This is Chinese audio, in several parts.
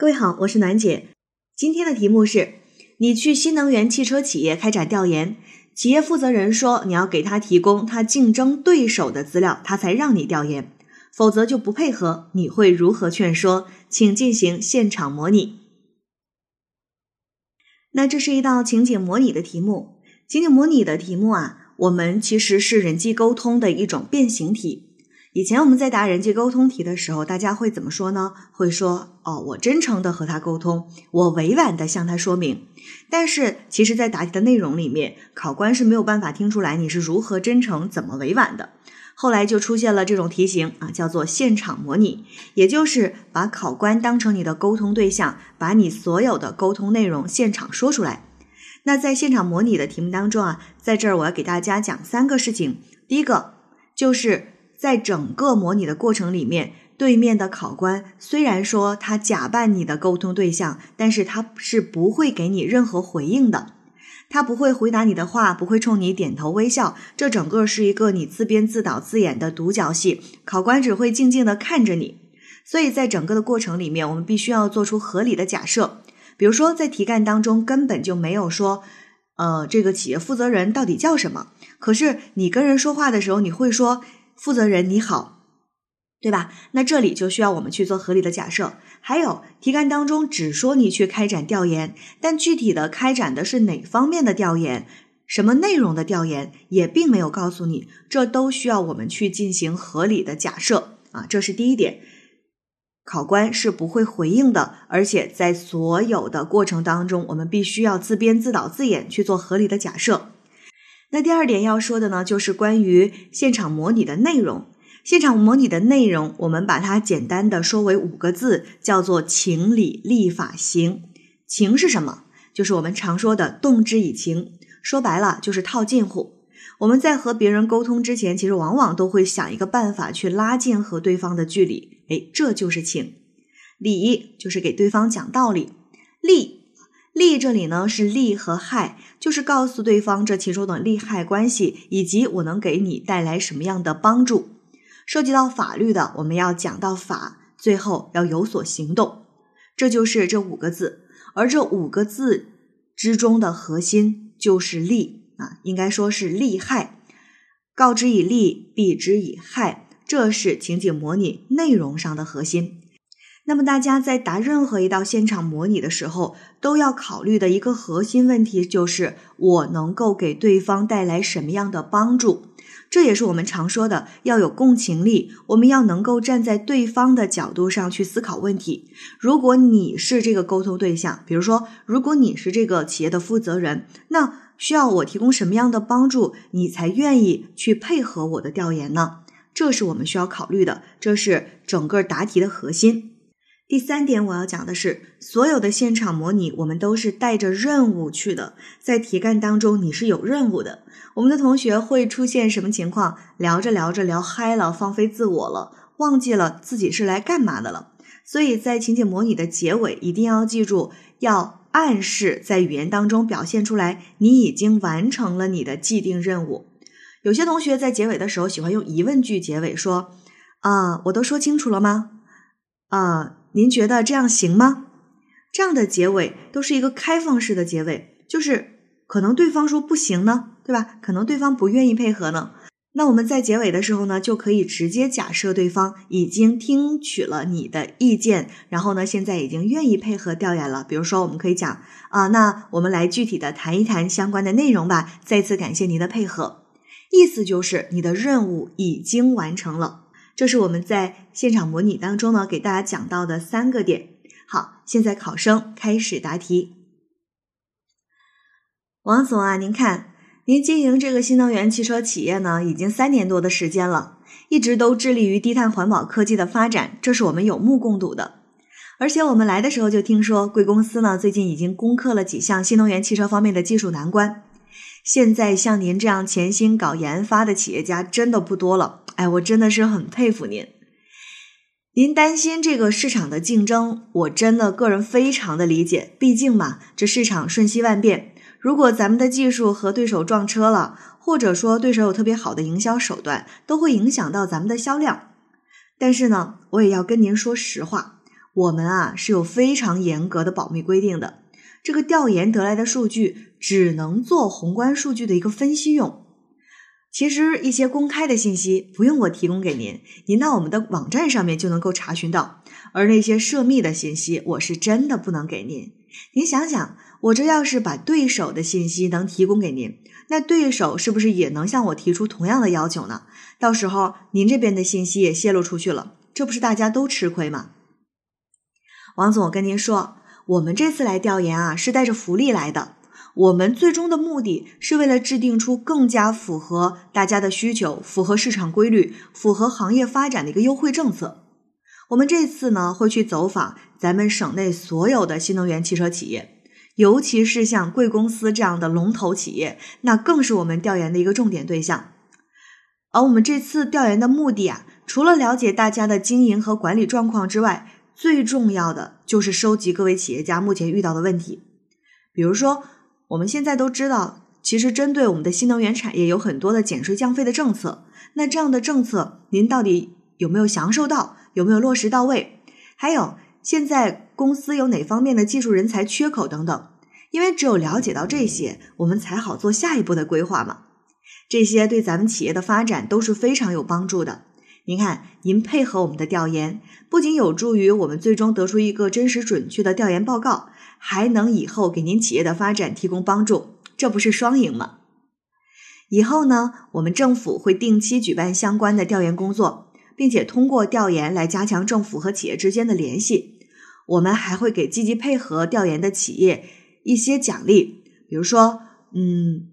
各位好，我是暖姐。今天的题目是：你去新能源汽车企业开展调研，企业负责人说你要给他提供他竞争对手的资料，他才让你调研，否则就不配合。你会如何劝说？请进行现场模拟。那这是一道情景模拟的题目。情景模拟的题目啊，我们其实是人际沟通的一种变形题。以前我们在答人际沟通题的时候，大家会怎么说呢？会说哦，我真诚的和他沟通，我委婉的向他说明。但是其实，在答题的内容里面，考官是没有办法听出来你是如何真诚、怎么委婉的。后来就出现了这种题型啊，叫做现场模拟，也就是把考官当成你的沟通对象，把你所有的沟通内容现场说出来。那在现场模拟的题目当中啊，在这儿我要给大家讲三个事情。第一个就是。在整个模拟的过程里面，对面的考官虽然说他假扮你的沟通对象，但是他是不会给你任何回应的，他不会回答你的话，不会冲你点头微笑，这整个是一个你自编自导自演的独角戏，考官只会静静的看着你。所以在整个的过程里面，我们必须要做出合理的假设，比如说在题干当中根本就没有说，呃，这个企业负责人到底叫什么，可是你跟人说话的时候，你会说。负责人你好，对吧？那这里就需要我们去做合理的假设。还有题干当中只说你去开展调研，但具体的开展的是哪方面的调研，什么内容的调研，也并没有告诉你。这都需要我们去进行合理的假设啊，这是第一点。考官是不会回应的，而且在所有的过程当中，我们必须要自编自导自演去做合理的假设。那第二点要说的呢，就是关于现场模拟的内容。现场模拟的内容，我们把它简单的说为五个字，叫做情理立法行。情是什么？就是我们常说的动之以情，说白了就是套近乎。我们在和别人沟通之前，其实往往都会想一个办法去拉近和对方的距离。哎，这就是情。理就是给对方讲道理。利。利这里呢是利和害，就是告诉对方这其中的利害关系，以及我能给你带来什么样的帮助。涉及到法律的，我们要讲到法，最后要有所行动。这就是这五个字，而这五个字之中的核心就是利啊，应该说是利害。告之以利，避之以害，这是情景模拟内容上的核心。那么大家在答任何一道现场模拟的时候，都要考虑的一个核心问题就是：我能够给对方带来什么样的帮助？这也是我们常说的要有共情力，我们要能够站在对方的角度上去思考问题。如果你是这个沟通对象，比如说，如果你是这个企业的负责人，那需要我提供什么样的帮助，你才愿意去配合我的调研呢？这是我们需要考虑的，这是整个答题的核心。第三点，我要讲的是，所有的现场模拟，我们都是带着任务去的。在题干当中，你是有任务的。我们的同学会出现什么情况？聊着聊着聊嗨了，放飞自我了，忘记了自己是来干嘛的了。所以在情景模拟的结尾，一定要记住，要暗示在语言当中表现出来，你已经完成了你的既定任务。有些同学在结尾的时候喜欢用疑问句结尾，说：“啊，我都说清楚了吗？”啊。您觉得这样行吗？这样的结尾都是一个开放式的结尾，就是可能对方说不行呢，对吧？可能对方不愿意配合呢。那我们在结尾的时候呢，就可以直接假设对方已经听取了你的意见，然后呢，现在已经愿意配合调研了。比如说，我们可以讲啊，那我们来具体的谈一谈相关的内容吧。再次感谢您的配合，意思就是你的任务已经完成了。这是我们在现场模拟当中呢，给大家讲到的三个点。好，现在考生开始答题。王总啊，您看，您经营这个新能源汽车企业呢，已经三年多的时间了，一直都致力于低碳环保科技的发展，这是我们有目共睹的。而且我们来的时候就听说，贵公司呢最近已经攻克了几项新能源汽车方面的技术难关。现在像您这样潜心搞研发的企业家真的不多了。哎，我真的是很佩服您。您担心这个市场的竞争，我真的个人非常的理解。毕竟嘛，这市场瞬息万变，如果咱们的技术和对手撞车了，或者说对手有特别好的营销手段，都会影响到咱们的销量。但是呢，我也要跟您说实话，我们啊是有非常严格的保密规定的。这个调研得来的数据只能做宏观数据的一个分析用。其实一些公开的信息不用我提供给您，您到我们的网站上面就能够查询到。而那些涉密的信息，我是真的不能给您。您想想，我这要是把对手的信息能提供给您，那对手是不是也能向我提出同样的要求呢？到时候您这边的信息也泄露出去了，这不是大家都吃亏吗？王总，我跟您说，我们这次来调研啊，是带着福利来的。我们最终的目的是为了制定出更加符合大家的需求、符合市场规律、符合行业发展的一个优惠政策。我们这次呢会去走访咱们省内所有的新能源汽车企业，尤其是像贵公司这样的龙头企业，那更是我们调研的一个重点对象。而我们这次调研的目的啊，除了了解大家的经营和管理状况之外，最重要的就是收集各位企业家目前遇到的问题，比如说。我们现在都知道，其实针对我们的新能源产业有很多的减税降费的政策。那这样的政策，您到底有没有享受到？有没有落实到位？还有，现在公司有哪方面的技术人才缺口等等？因为只有了解到这些，我们才好做下一步的规划嘛。这些对咱们企业的发展都是非常有帮助的。您看，您配合我们的调研，不仅有助于我们最终得出一个真实准确的调研报告。还能以后给您企业的发展提供帮助，这不是双赢吗？以后呢，我们政府会定期举办相关的调研工作，并且通过调研来加强政府和企业之间的联系。我们还会给积极配合调研的企业一些奖励，比如说，嗯，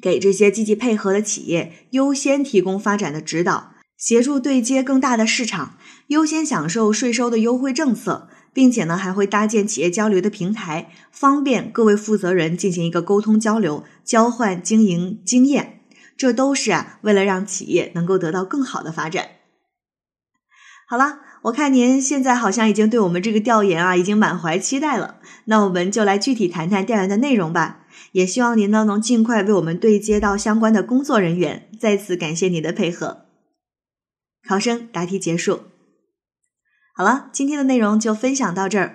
给这些积极配合的企业优先提供发展的指导，协助对接更大的市场，优先享受税收的优惠政策。并且呢，还会搭建企业交流的平台，方便各位负责人进行一个沟通交流、交换经营经验。这都是啊，为了让企业能够得到更好的发展。好了，我看您现在好像已经对我们这个调研啊，已经满怀期待了。那我们就来具体谈谈调研的内容吧。也希望您呢能尽快为我们对接到相关的工作人员。再次感谢您的配合。考生答题结束。好了，今天的内容就分享到这儿。